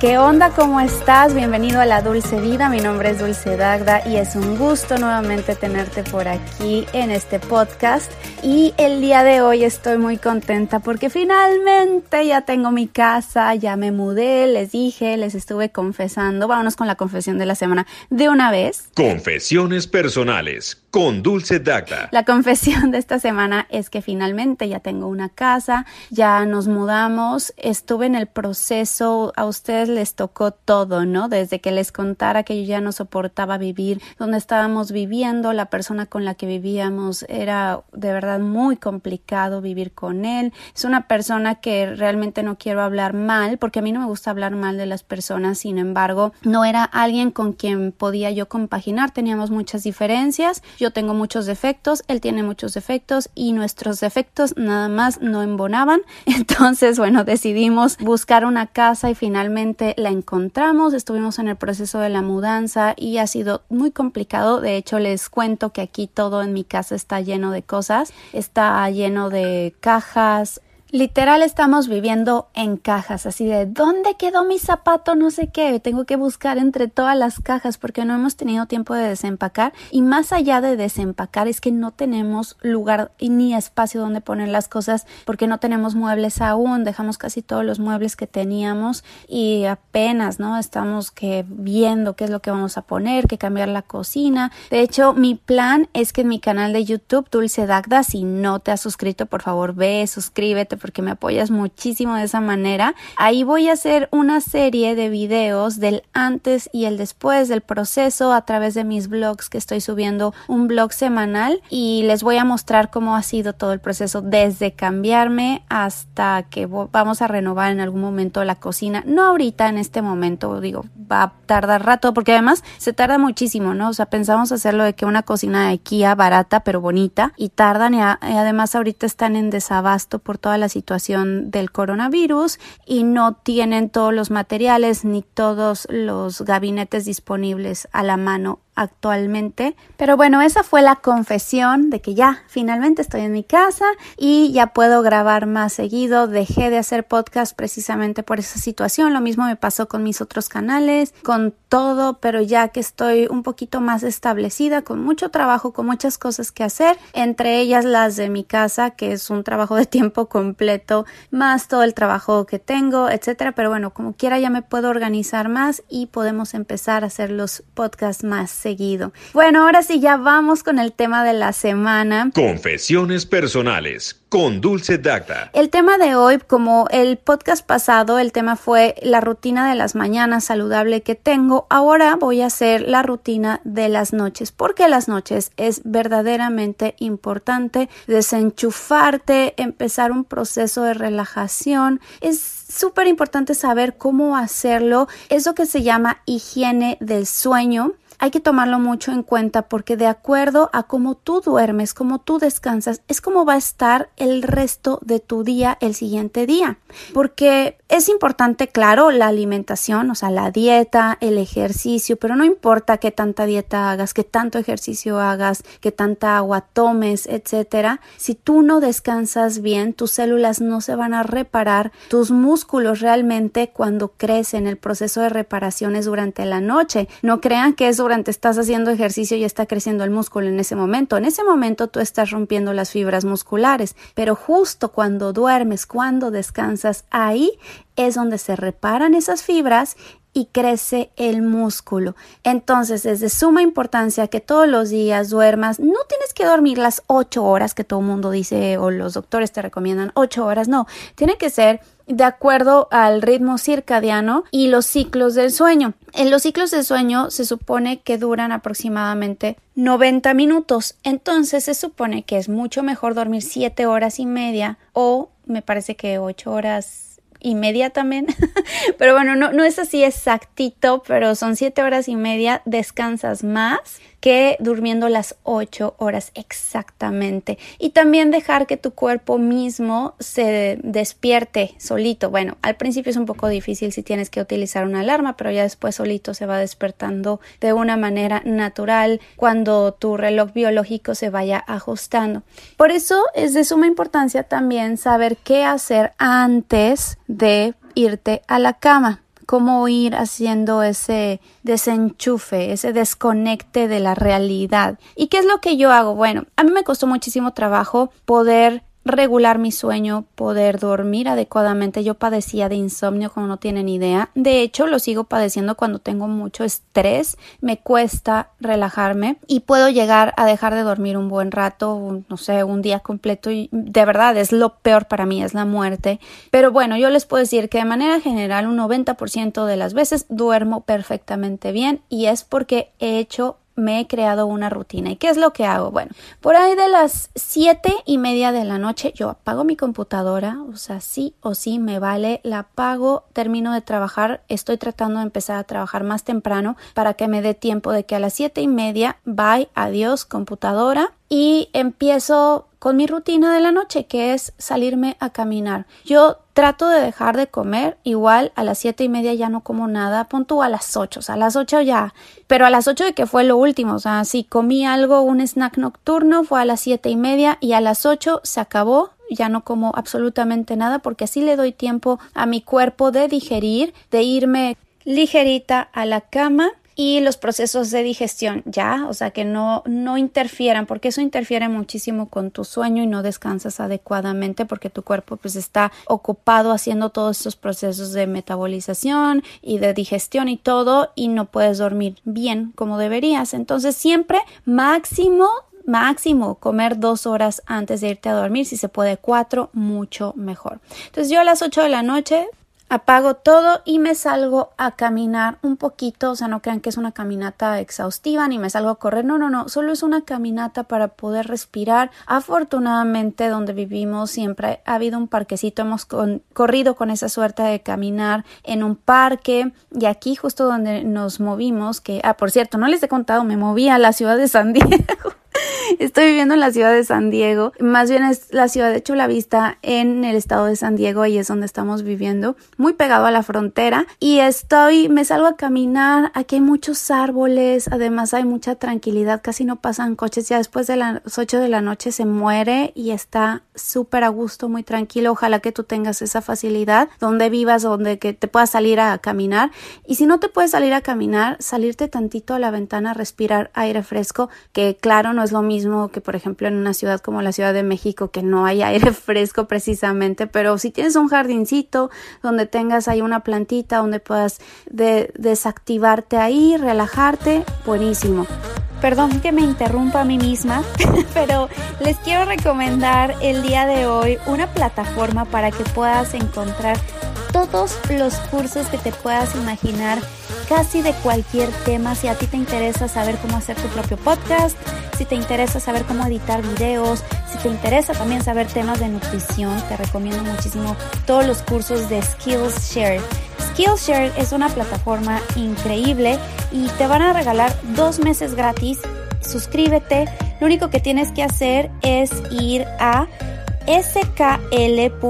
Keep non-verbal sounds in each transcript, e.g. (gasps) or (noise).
¿Qué onda? ¿Cómo estás? Bienvenido a La Dulce Vida. Mi nombre es Dulce Dagda y es un gusto nuevamente tenerte por aquí en este podcast. Y el día de hoy estoy muy contenta porque finalmente ya tengo mi casa, ya me mudé, les dije, les estuve confesando. Vámonos con la confesión de la semana de una vez. Confesiones personales con Dulce Dagda. La confesión de esta semana es que finalmente ya tengo una casa, ya nos mudamos, estuve en el proceso, a ustedes les tocó todo, ¿no? Desde que les contara que yo ya no soportaba vivir donde estábamos viviendo, la persona con la que vivíamos era de verdad muy complicado vivir con él. Es una persona que realmente no quiero hablar mal, porque a mí no me gusta hablar mal de las personas, sin embargo, no era alguien con quien podía yo compaginar, teníamos muchas diferencias yo tengo muchos defectos, él tiene muchos defectos y nuestros defectos nada más no embonaban. (laughs) Entonces, bueno, decidimos buscar una casa y finalmente la encontramos. Estuvimos en el proceso de la mudanza y ha sido muy complicado. De hecho, les cuento que aquí todo en mi casa está lleno de cosas. Está lleno de cajas, Literal estamos viviendo en cajas, así de ¿dónde quedó mi zapato? No sé qué, tengo que buscar entre todas las cajas porque no hemos tenido tiempo de desempacar y más allá de desempacar es que no tenemos lugar ni espacio donde poner las cosas porque no tenemos muebles aún, dejamos casi todos los muebles que teníamos y apenas, ¿no? Estamos que viendo qué es lo que vamos a poner, que cambiar la cocina. De hecho, mi plan es que en mi canal de YouTube Dulce Dagda, si no te has suscrito, por favor ve, suscríbete porque me apoyas muchísimo de esa manera. Ahí voy a hacer una serie de videos del antes y el después del proceso a través de mis blogs que estoy subiendo un blog semanal y les voy a mostrar cómo ha sido todo el proceso desde cambiarme hasta que vamos a renovar en algún momento la cocina. No ahorita en este momento, digo, va a tardar rato porque además se tarda muchísimo, ¿no? O sea, pensamos hacerlo de que una cocina de Kia barata pero bonita y tardan y, además ahorita están en desabasto por toda situación del coronavirus y no tienen todos los materiales ni todos los gabinetes disponibles a la mano actualmente. Pero bueno, esa fue la confesión de que ya finalmente estoy en mi casa y ya puedo grabar más seguido. Dejé de hacer podcast precisamente por esa situación. Lo mismo me pasó con mis otros canales, con todo, pero ya que estoy un poquito más establecida, con mucho trabajo, con muchas cosas que hacer, entre ellas las de mi casa, que es un trabajo de tiempo completo, más todo el trabajo que tengo, etcétera. Pero bueno, como quiera ya me puedo organizar más y podemos empezar a hacer los podcasts más seguido. Bueno, ahora sí ya vamos con el tema de la semana. Confesiones personales con Dulce Dacta. El tema de hoy, como el podcast pasado, el tema fue la rutina de las mañanas saludable que tengo. Ahora voy a hacer la rutina de las noches, porque las noches es verdaderamente importante desenchufarte, empezar un proceso de relajación. Es súper importante saber cómo hacerlo. Eso que se llama higiene del sueño hay que tomarlo mucho en cuenta porque de acuerdo a cómo tú duermes, cómo tú descansas, es como va a estar el resto de tu día el siguiente día. Porque es importante, claro, la alimentación, o sea, la dieta, el ejercicio, pero no importa qué tanta dieta hagas, qué tanto ejercicio hagas, qué tanta agua tomes, etcétera. Si tú no descansas bien, tus células no se van a reparar, tus músculos realmente cuando crecen, el proceso de reparación es durante la noche. No crean que es durante estás haciendo ejercicio y está creciendo el músculo en ese momento. En ese momento tú estás rompiendo las fibras musculares, pero justo cuando duermes, cuando descansas, ahí es donde se reparan esas fibras y crece el músculo. Entonces es de suma importancia que todos los días duermas. No tienes que dormir las ocho horas que todo el mundo dice o los doctores te recomiendan ocho horas. No, tiene que ser de acuerdo al ritmo circadiano y los ciclos del sueño. En los ciclos del sueño se supone que duran aproximadamente 90 minutos, entonces se supone que es mucho mejor dormir 7 horas y media o me parece que 8 horas y media también. (laughs) pero bueno, no, no es así exactito, pero son siete horas y media, descansas más. Que durmiendo las 8 horas exactamente. Y también dejar que tu cuerpo mismo se despierte solito. Bueno, al principio es un poco difícil si tienes que utilizar una alarma, pero ya después solito se va despertando de una manera natural cuando tu reloj biológico se vaya ajustando. Por eso es de suma importancia también saber qué hacer antes de irte a la cama cómo ir haciendo ese desenchufe, ese desconecte de la realidad. ¿Y qué es lo que yo hago? Bueno, a mí me costó muchísimo trabajo poder regular mi sueño, poder dormir adecuadamente. Yo padecía de insomnio como no tienen idea. De hecho, lo sigo padeciendo cuando tengo mucho estrés. Me cuesta relajarme y puedo llegar a dejar de dormir un buen rato, no sé, un día completo y de verdad es lo peor para mí, es la muerte. Pero bueno, yo les puedo decir que de manera general un 90% de las veces duermo perfectamente bien y es porque he hecho me he creado una rutina. ¿Y qué es lo que hago? Bueno, por ahí de las siete y media de la noche yo apago mi computadora, o sea, sí o sí me vale, la apago, termino de trabajar, estoy tratando de empezar a trabajar más temprano para que me dé tiempo de que a las siete y media, bye, adiós, computadora, y empiezo con mi rutina de la noche, que es salirme a caminar. Yo trato de dejar de comer, igual a las siete y media ya no como nada, pon a las ocho, o sea, a las ocho ya, pero a las ocho de que fue lo último, o sea, si comí algo, un snack nocturno, fue a las siete y media y a las ocho se acabó, ya no como absolutamente nada porque así le doy tiempo a mi cuerpo de digerir, de irme ligerita a la cama y los procesos de digestión ya, o sea, que no, no interfieran, porque eso interfiere muchísimo con tu sueño y no descansas adecuadamente porque tu cuerpo pues está ocupado haciendo todos estos procesos de metabolización y de digestión y todo y no puedes dormir bien como deberías. Entonces siempre máximo máximo comer dos horas antes de irte a dormir, si se puede cuatro, mucho mejor. Entonces yo a las 8 de la noche apago todo y me salgo a caminar un poquito, o sea, no crean que es una caminata exhaustiva ni me salgo a correr, no, no, no, solo es una caminata para poder respirar. Afortunadamente donde vivimos siempre ha habido un parquecito, hemos corrido con esa suerte de caminar en un parque y aquí justo donde nos movimos, que, ah, por cierto, no les he contado, me moví a la ciudad de San (laughs) Diego. (laughs) Estoy viviendo en la ciudad de San Diego, más bien es la ciudad de Chula Vista en el estado de San Diego, y es donde estamos viviendo, muy pegado a la frontera. Y estoy, me salgo a caminar, aquí hay muchos árboles, además hay mucha tranquilidad, casi no pasan coches, ya después de las 8 de la noche se muere y está súper a gusto, muy tranquilo. Ojalá que tú tengas esa facilidad donde vivas, donde que te puedas salir a caminar. Y si no te puedes salir a caminar, salirte tantito a la ventana, respirar aire fresco, que claro, no es lo mismo que por ejemplo en una ciudad como la Ciudad de México que no hay aire (laughs) fresco precisamente, pero si tienes un jardincito donde tengas ahí una plantita donde puedas desactivarte ahí, relajarte, buenísimo. Perdón que me interrumpa a mí misma, (laughs) pero les quiero recomendar el día de hoy una plataforma para que puedas encontrar todos los cursos que te puedas imaginar casi de cualquier tema. Si a ti te interesa saber cómo hacer tu propio podcast, si te interesa saber cómo editar videos, si te interesa también saber temas de nutrición, te recomiendo muchísimo todos los cursos de Skillshare. Skillshare es una plataforma increíble y te van a regalar dos meses gratis. Suscríbete. Lo único que tienes que hacer es ir a skl.sh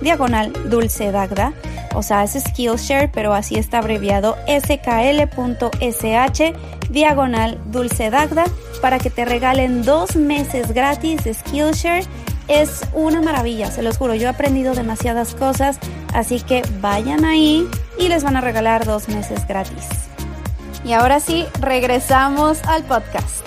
diagonal dulce dagda o sea, es Skillshare, pero así está abreviado skl.sh diagonal dulce dagda para que te regalen dos meses gratis de Skillshare. Es una maravilla, se los juro, yo he aprendido demasiadas cosas, así que vayan ahí y les van a regalar dos meses gratis. Y ahora sí, regresamos al podcast.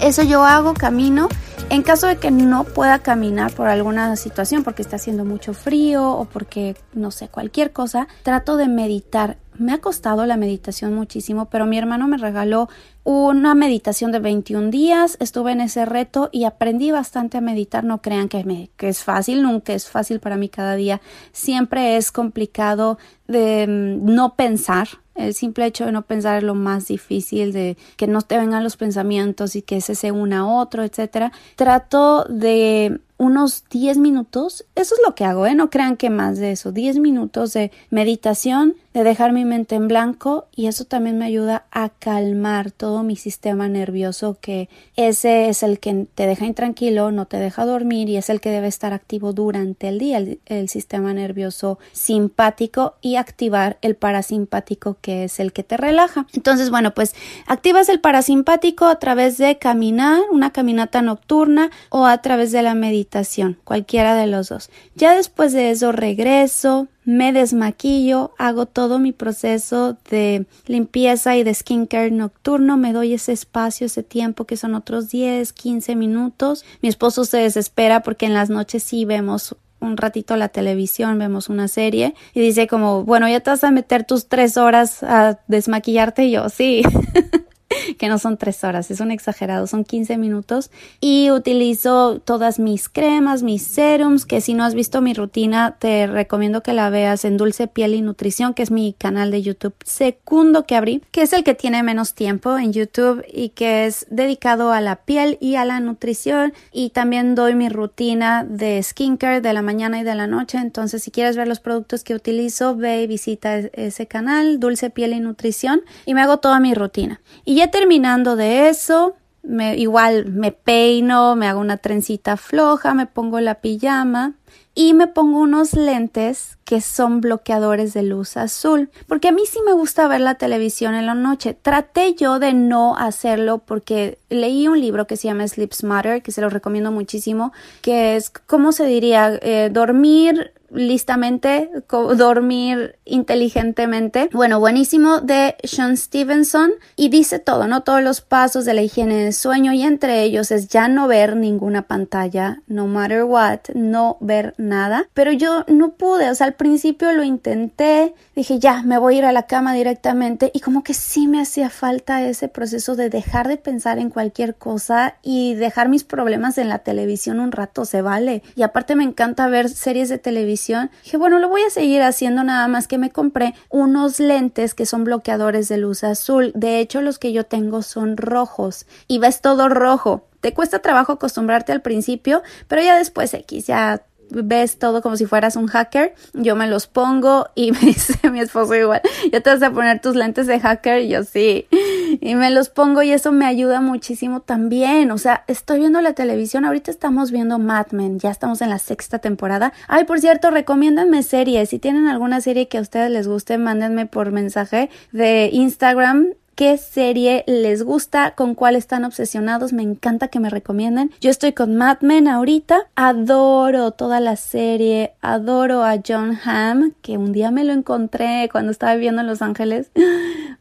Eso yo hago, camino en caso de que no pueda caminar por alguna situación, porque está haciendo mucho frío o porque, no sé, cualquier cosa, trato de meditar. Me ha costado la meditación muchísimo, pero mi hermano me regaló una meditación de 21 días, estuve en ese reto y aprendí bastante a meditar. No crean que, es fácil, nunca es fácil para mí cada día. Siempre es complicado de mm, no pensar, el simple hecho de no pensar es lo más difícil, de que no te vengan los pensamientos y que ese se una a otro, etcétera. Trato de unos 10 minutos, eso es lo que hago, ¿eh? No crean que más de eso, 10 minutos de meditación, de dejar mi mente en blanco y eso también me ayuda a calmar todo mi sistema nervioso que ese es el que te deja intranquilo, no te deja dormir y es el que debe estar activo durante el día, el, el sistema nervioso simpático y activar el parasimpático que es el que te relaja. Entonces, bueno, pues activas el parasimpático a través de caminar, una caminata nocturna o a través de la meditación, cualquiera de los dos. Ya después de eso regreso, me desmaquillo, hago todo mi proceso de limpieza y de skincare nocturno, me doy ese espacio, ese tiempo que son otros 10, 15 minutos. Mi esposo se desespera porque en las noches sí vemos un ratito la televisión, vemos una serie y dice como, bueno, ya te vas a meter tus tres horas a desmaquillarte y yo, sí. (laughs) (laughs) que no son tres horas, es un exagerado, son 15 minutos. Y utilizo todas mis cremas, mis serums, que si no has visto mi rutina te recomiendo que la veas en Dulce Piel y Nutrición, que es mi canal de YouTube segundo que abrí, que es el que tiene menos tiempo en YouTube y que es dedicado a la piel y a la nutrición. Y también doy mi rutina de skincare de la mañana y de la noche, entonces si quieres ver los productos que utilizo, ve y visita ese canal, Dulce Piel y Nutrición y me hago toda mi rutina. Ya terminando de eso, me, igual me peino, me hago una trencita floja, me pongo la pijama y me pongo unos lentes que son bloqueadores de luz azul, porque a mí sí me gusta ver la televisión en la noche. Traté yo de no hacerlo porque leí un libro que se llama Sleep Smarter, que se lo recomiendo muchísimo, que es, ¿cómo se diría? Eh, dormir listamente, dormir inteligentemente. Bueno, buenísimo de Sean Stevenson y dice todo, ¿no? Todos los pasos de la higiene del sueño y entre ellos es ya no ver ninguna pantalla, no matter what, no ver nada. Pero yo no pude, o sea, al principio lo intenté, dije ya, me voy a ir a la cama directamente y como que sí me hacía falta ese proceso de dejar de pensar en cualquier cosa y dejar mis problemas en la televisión un rato, se vale. Y aparte me encanta ver series de televisión Dije, bueno, lo voy a seguir haciendo nada más que me compré unos lentes que son bloqueadores de luz azul. De hecho, los que yo tengo son rojos. Y ves todo rojo. Te cuesta trabajo acostumbrarte al principio, pero ya después X, ya ves todo como si fueras un hacker, yo me los pongo y (laughs) me dice mi esposo igual, ya te vas a poner tus lentes de hacker y yo sí, y me los pongo y eso me ayuda muchísimo también, o sea, estoy viendo la televisión, ahorita estamos viendo Mad Men, ya estamos en la sexta temporada, ay, por cierto, recomiéndanme series, si tienen alguna serie que a ustedes les guste, mándenme por mensaje de Instagram qué serie les gusta, con cuál están obsesionados. Me encanta que me recomienden. Yo estoy con Mad Men ahorita. Adoro toda la serie. Adoro a John Hamm, que un día me lo encontré cuando estaba viviendo en Los Ángeles. (gasps)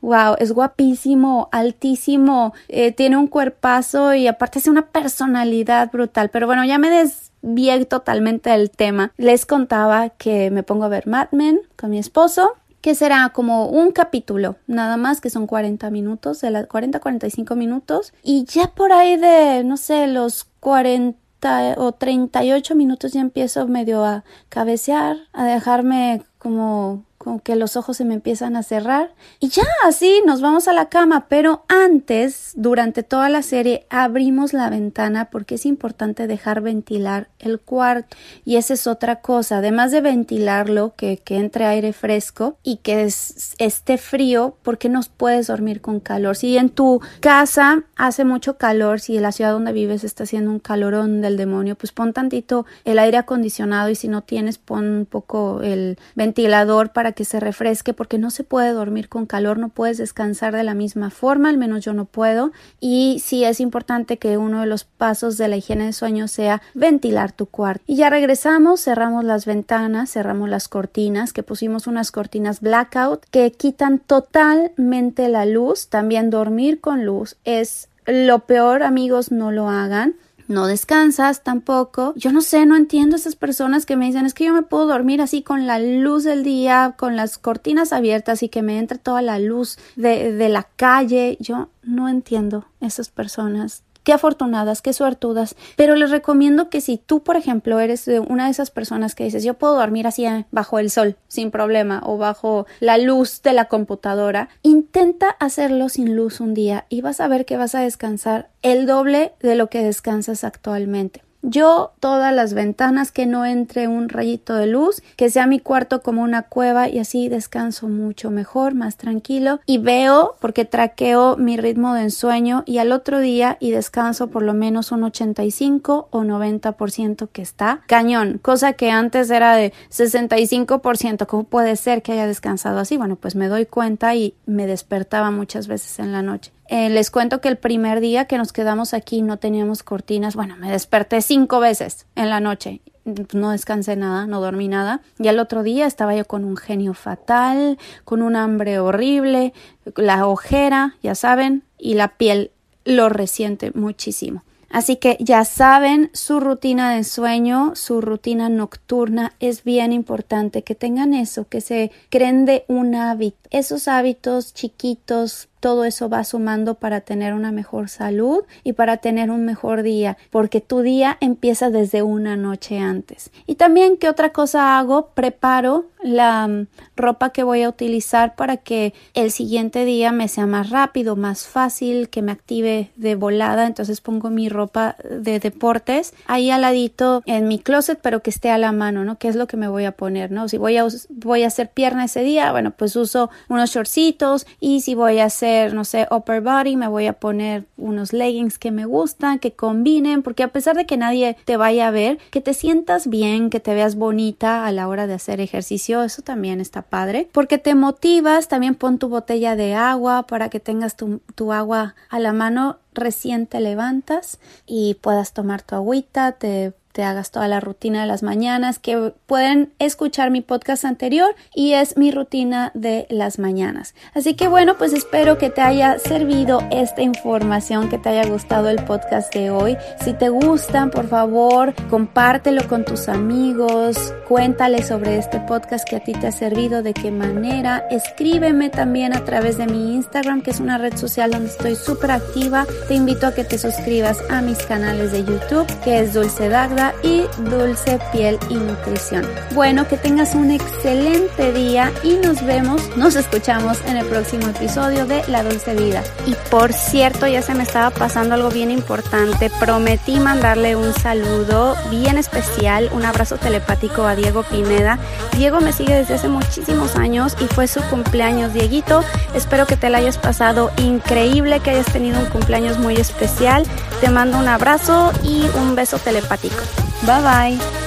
Wow, es guapísimo, altísimo, eh, tiene un cuerpazo y aparte es una personalidad brutal. Pero bueno, ya me desvié totalmente del tema. Les contaba que me pongo a ver Mad Men con mi esposo que será como un capítulo, nada más que son 40 minutos, de las 40 45 minutos y ya por ahí de no sé, los 40 o 38 minutos ya empiezo medio a cabecear, a dejarme como como que los ojos se me empiezan a cerrar. Y ya así nos vamos a la cama, pero antes, durante toda la serie, abrimos la ventana porque es importante dejar ventilar el cuarto. Y esa es otra cosa, además de ventilarlo, que, que entre aire fresco y que esté frío, porque no puedes dormir con calor. Si en tu casa hace mucho calor, si en la ciudad donde vives está haciendo un calorón del demonio, pues pon tantito el aire acondicionado y si no tienes, pon un poco el ventilador para que se refresque porque no se puede dormir con calor, no puedes descansar de la misma forma, al menos yo no puedo. Y sí es importante que uno de los pasos de la higiene de sueño sea ventilar tu cuarto. Y ya regresamos, cerramos las ventanas, cerramos las cortinas, que pusimos unas cortinas blackout que quitan totalmente la luz. También dormir con luz es lo peor, amigos, no lo hagan no descansas tampoco. Yo no sé, no entiendo esas personas que me dicen es que yo me puedo dormir así con la luz del día, con las cortinas abiertas y que me entre toda la luz de, de la calle. Yo no entiendo esas personas qué afortunadas, qué suertudas. Pero les recomiendo que si tú, por ejemplo, eres una de esas personas que dices, yo puedo dormir así eh, bajo el sol, sin problema, o bajo la luz de la computadora, intenta hacerlo sin luz un día y vas a ver que vas a descansar el doble de lo que descansas actualmente. Yo todas las ventanas que no entre un rayito de luz, que sea mi cuarto como una cueva y así descanso mucho mejor, más tranquilo y veo porque traqueo mi ritmo de ensueño y al otro día y descanso por lo menos un 85 o 90% que está cañón, cosa que antes era de 65%, ¿cómo puede ser que haya descansado así? Bueno, pues me doy cuenta y me despertaba muchas veces en la noche. Eh, les cuento que el primer día que nos quedamos aquí no teníamos cortinas. Bueno, me desperté cinco veces en la noche. No descansé nada, no dormí nada. Y al otro día estaba yo con un genio fatal, con un hambre horrible, la ojera, ya saben, y la piel lo resiente muchísimo. Así que ya saben, su rutina de sueño, su rutina nocturna es bien importante que tengan eso, que se creen de un hábito. Esos hábitos chiquitos, todo eso va sumando para tener una mejor salud y para tener un mejor día, porque tu día empieza desde una noche antes. Y también, ¿qué otra cosa hago? Preparo la mm, ropa que voy a utilizar para que el siguiente día me sea más rápido, más fácil, que me active de volada. Entonces pongo mi ropa de deportes ahí al ladito en mi closet, pero que esté a la mano, ¿no? ¿Qué es lo que me voy a poner, ¿no? Si voy a, voy a hacer pierna ese día, bueno, pues uso unos shortcitos y si voy a hacer no sé, upper body, me voy a poner unos leggings que me gustan, que combinen, porque a pesar de que nadie te vaya a ver, que te sientas bien, que te veas bonita a la hora de hacer ejercicio, eso también está padre, porque te motivas, también pon tu botella de agua para que tengas tu, tu agua a la mano recién te levantas y puedas tomar tu agüita, te te hagas toda la rutina de las mañanas, que pueden escuchar mi podcast anterior y es mi rutina de las mañanas. Así que bueno, pues espero que te haya servido esta información, que te haya gustado el podcast de hoy. Si te gustan, por favor, compártelo con tus amigos, cuéntale sobre este podcast que a ti te ha servido, de qué manera. Escríbeme también a través de mi Instagram, que es una red social donde estoy súper activa. Te invito a que te suscribas a mis canales de YouTube, que es Dulce Dagda y Dulce Piel y Nutrición. Bueno, que tengas un excelente día y nos vemos, nos escuchamos en el próximo episodio de La Dulce Vida. Y por cierto, ya se me estaba pasando algo bien importante. Prometí mandarle un saludo bien especial, un abrazo telepático a Diego Pineda. Diego me sigue desde hace muchísimos años y fue su cumpleaños, Dieguito. Espero que te la hayas pasado increíble, que hayas tenido un cumpleaños muy especial. Te mando un abrazo y un beso telepático. Bye bye.